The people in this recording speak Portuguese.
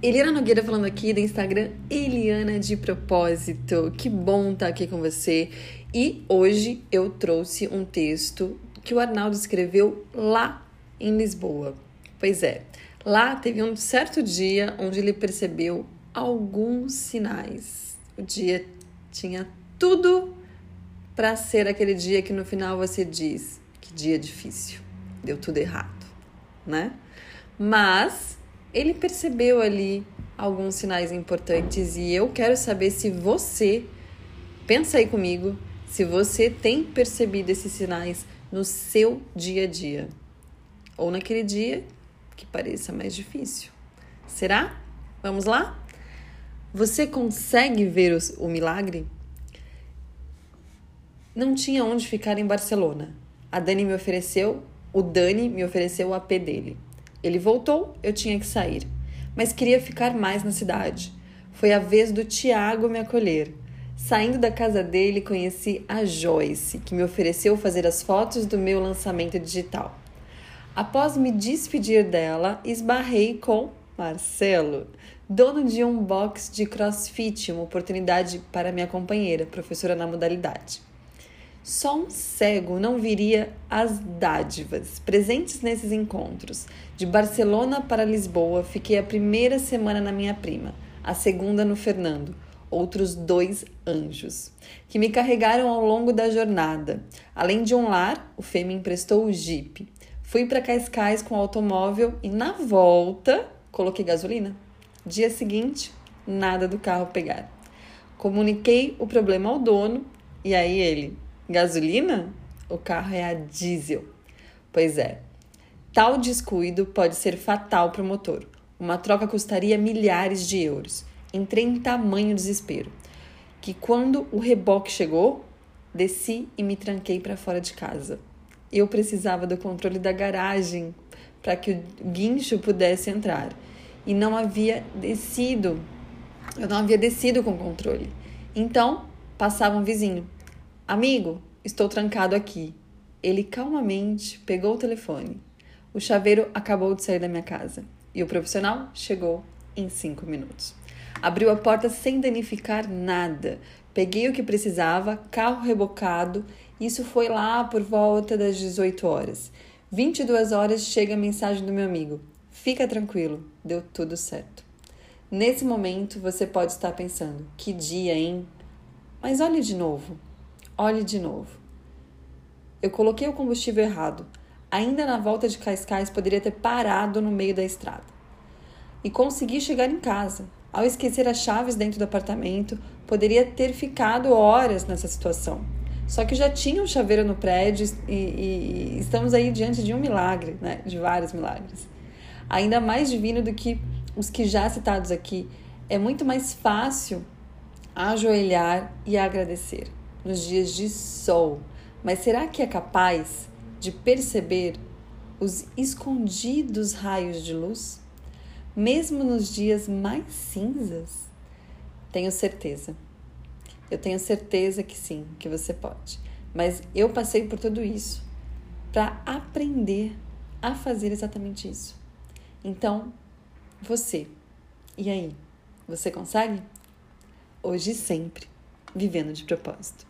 Eliana Nogueira falando aqui do Instagram Eliana de Propósito. Que bom estar aqui com você. E hoje eu trouxe um texto que o Arnaldo escreveu lá em Lisboa. Pois é, lá teve um certo dia onde ele percebeu alguns sinais. O dia tinha tudo para ser aquele dia que no final você diz: que dia difícil, deu tudo errado, né? Mas ele percebeu ali alguns sinais importantes e eu quero saber se você, pensa aí comigo, se você tem percebido esses sinais no seu dia a dia ou naquele dia que pareça mais difícil. Será? Vamos lá? Você consegue ver os, o milagre? Não tinha onde ficar em Barcelona. A Dani me ofereceu, o Dani me ofereceu o AP dele. Ele voltou, eu tinha que sair, mas queria ficar mais na cidade. Foi a vez do Tiago me acolher. Saindo da casa dele, conheci a Joyce, que me ofereceu fazer as fotos do meu lançamento digital. Após me despedir dela, esbarrei com Marcelo, dono de um box de crossfit, uma oportunidade para minha companheira, professora na modalidade. Só um cego não viria as dádivas presentes nesses encontros. De Barcelona para Lisboa, fiquei a primeira semana na minha prima, a segunda no Fernando, outros dois anjos, que me carregaram ao longo da jornada. Além de um lar, o Fê me emprestou o Jeep. Fui para Cascais com o automóvel e na volta coloquei gasolina. Dia seguinte, nada do carro pegar. Comuniquei o problema ao dono e aí ele, Gasolina? O carro é a diesel. Pois é. Tal descuido pode ser fatal para o motor. Uma troca custaria milhares de euros. Entrei em tamanho desespero que quando o reboque chegou, desci e me tranquei para fora de casa. Eu precisava do controle da garagem para que o guincho pudesse entrar e não havia descido. Eu não havia descido com o controle. Então, passava um vizinho. Amigo, estou trancado aqui. Ele calmamente pegou o telefone. O chaveiro acabou de sair da minha casa e o profissional chegou em cinco minutos. Abriu a porta sem danificar nada. Peguei o que precisava, carro rebocado. Isso foi lá por volta das 18 horas. 22 horas chega a mensagem do meu amigo. Fica tranquilo, deu tudo certo. Nesse momento você pode estar pensando: que dia, hein? Mas olhe de novo. Olhe de novo. Eu coloquei o combustível errado. Ainda na volta de Cascais poderia ter parado no meio da estrada. E consegui chegar em casa. Ao esquecer as chaves dentro do apartamento, poderia ter ficado horas nessa situação. Só que já tinha um chaveiro no prédio e, e, e estamos aí diante de um milagre, né? de vários milagres. Ainda mais divino do que os que já citados aqui. É muito mais fácil ajoelhar e agradecer nos dias de sol, mas será que é capaz de perceber os escondidos raios de luz, mesmo nos dias mais cinzas? Tenho certeza. Eu tenho certeza que sim, que você pode. Mas eu passei por tudo isso para aprender a fazer exatamente isso. Então, você, e aí? Você consegue? Hoje e sempre, vivendo de propósito.